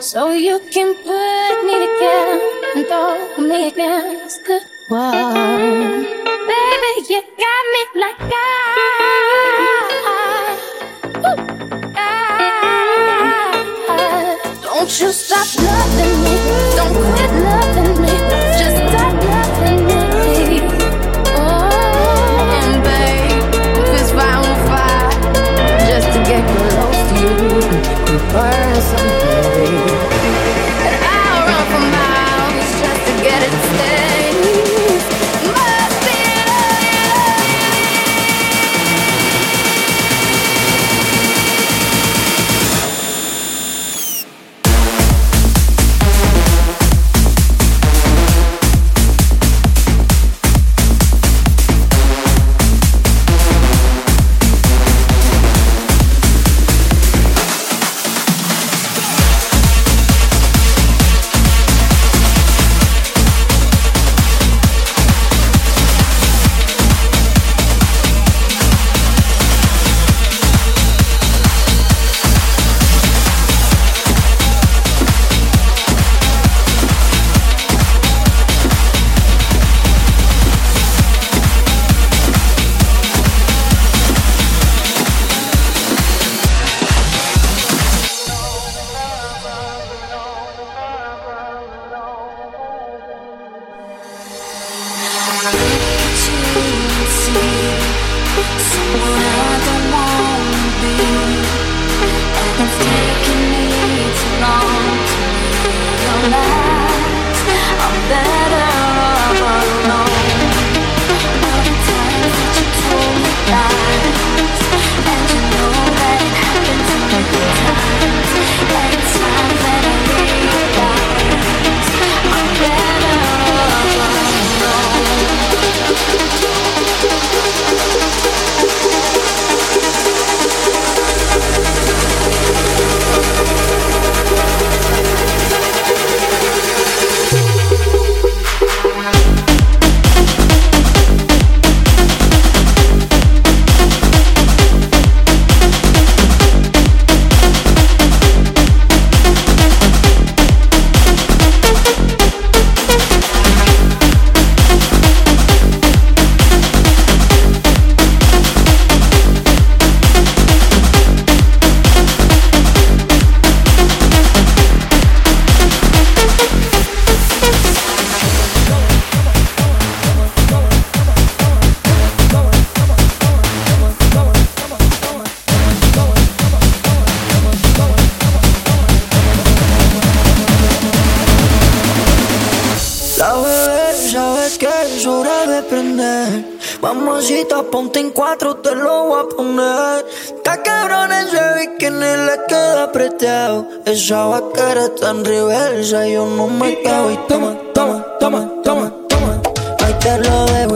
So you can put me together and throw me against the wall. Baby, you got me like I. I, Don't you stop loving me. Don't quit loving me. Just stop loving me. Oh, and if it's we'll fight. Just to get close to you, burn something. ponte en cuatro, te lo voy a poner. Está cabrón ese en la queda apretado. Esa vaquera está en reversa, yo no me cago. Y toma, toma, toma, toma, toma. Ahí te lo debo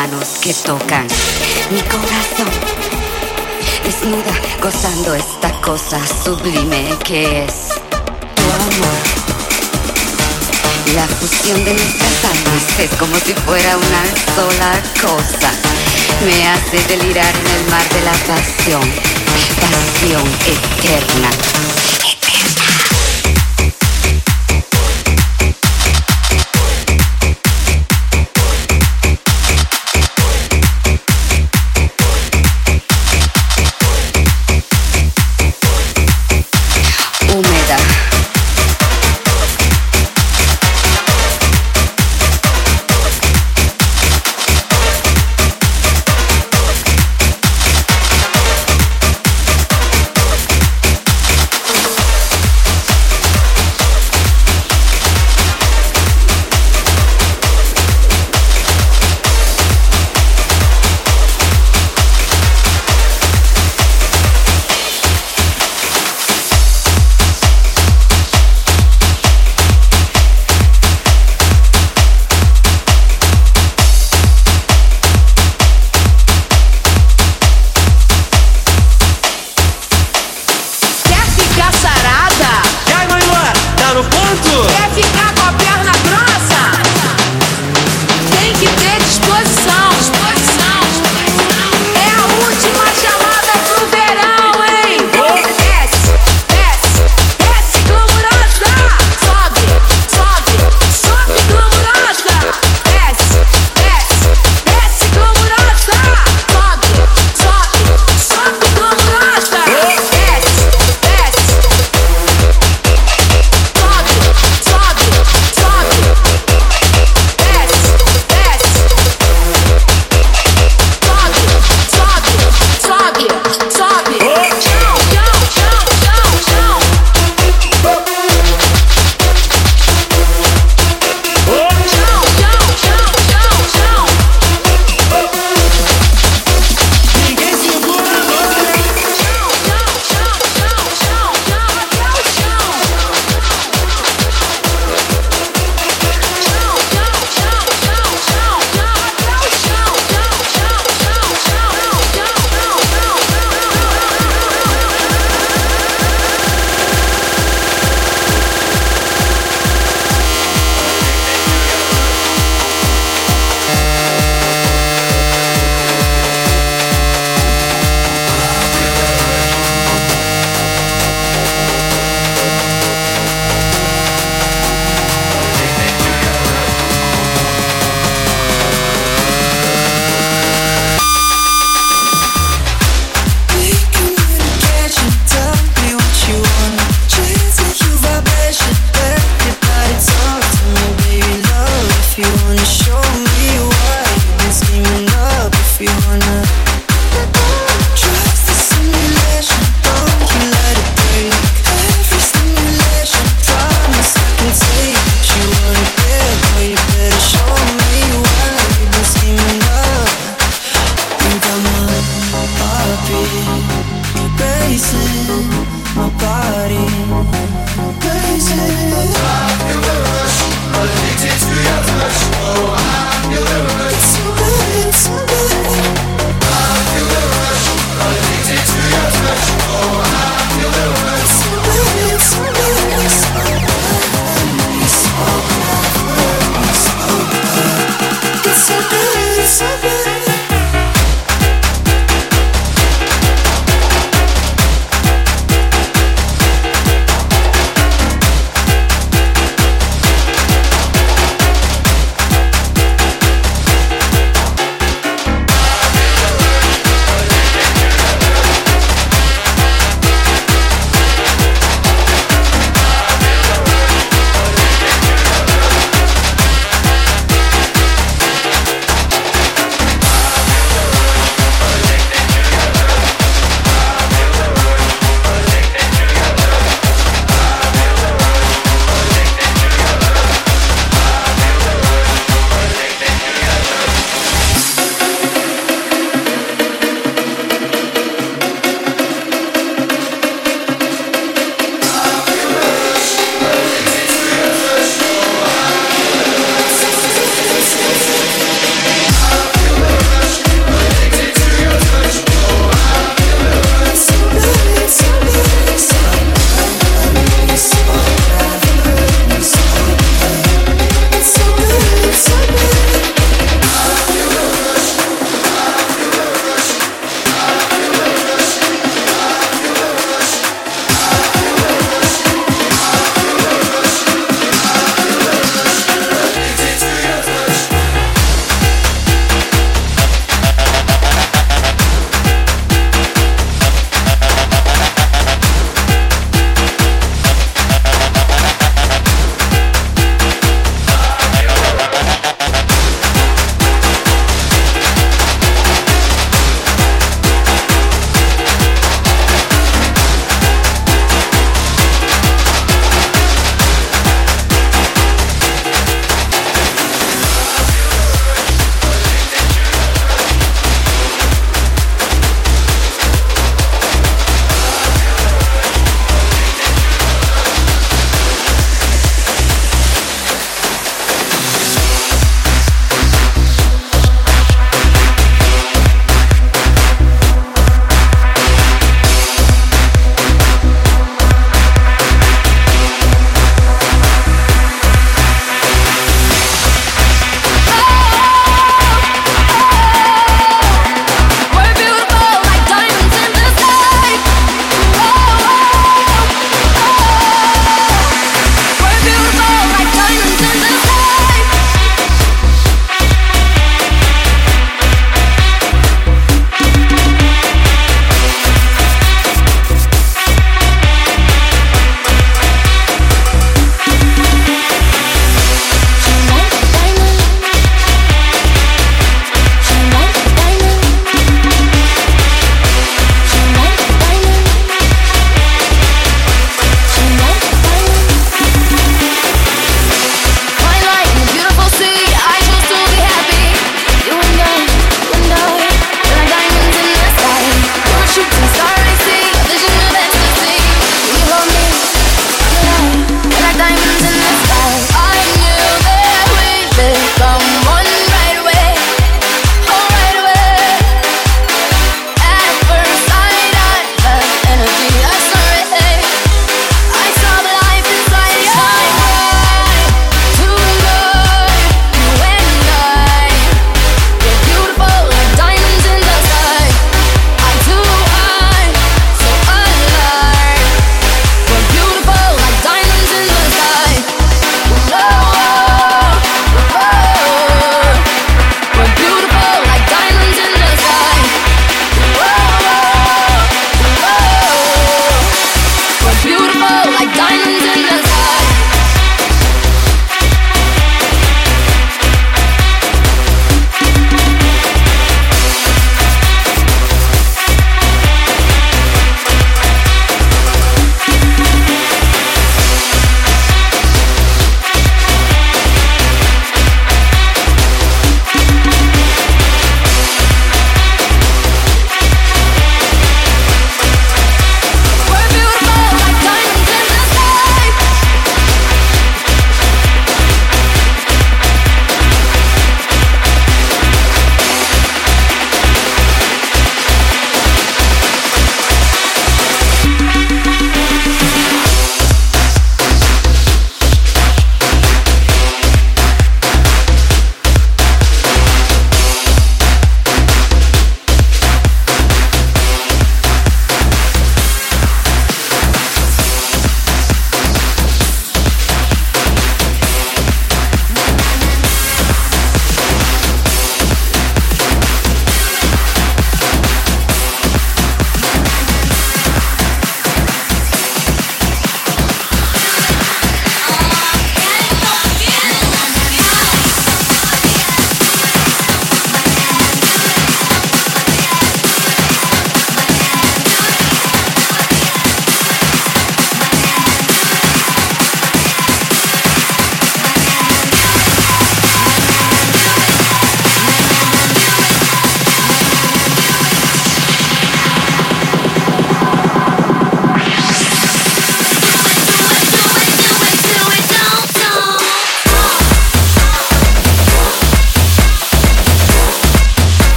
manos que tocan mi corazón. Desnuda, gozando esta cosa sublime que es tu amor. La fusión de nuestras almas es como si fuera una sola cosa. Me hace delirar en el mar de la pasión, pasión eterna.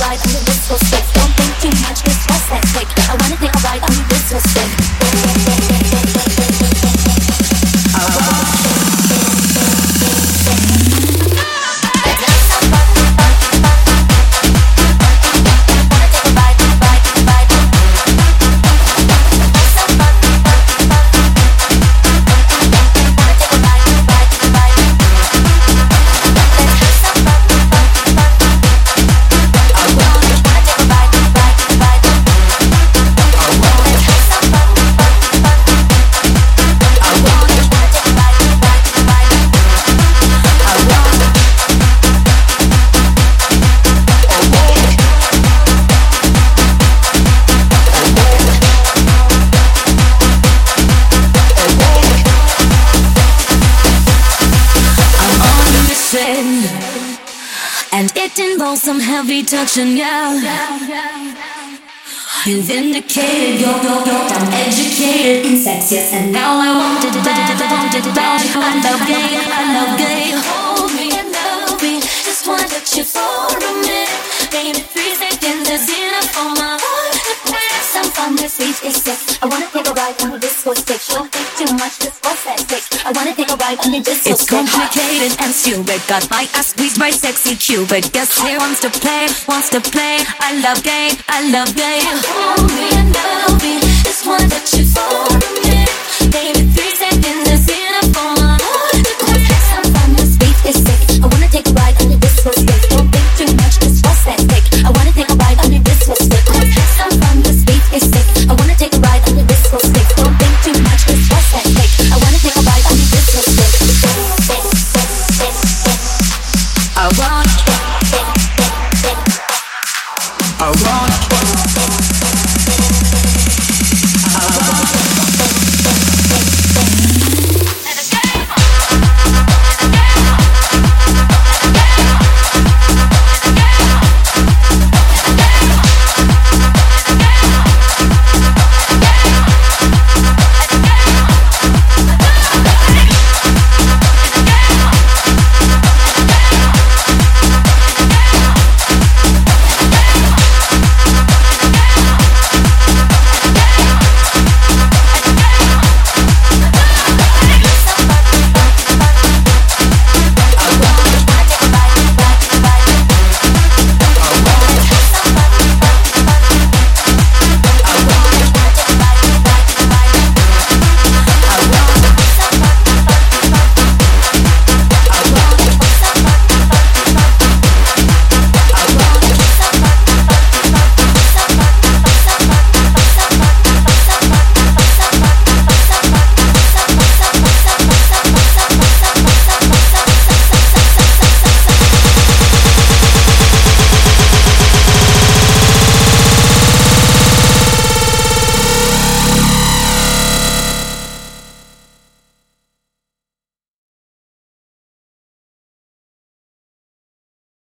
right, and this was safe. Don't think too much, it's just that quick. I wanna and yell. You vindicated, you're, you're, you're, I'm educated. Cupid got my ass squeezed by sexy Cupid. Guess who wants to play? Wants to play? I love gay, I love gay. You hold me and love me. It's one that you for.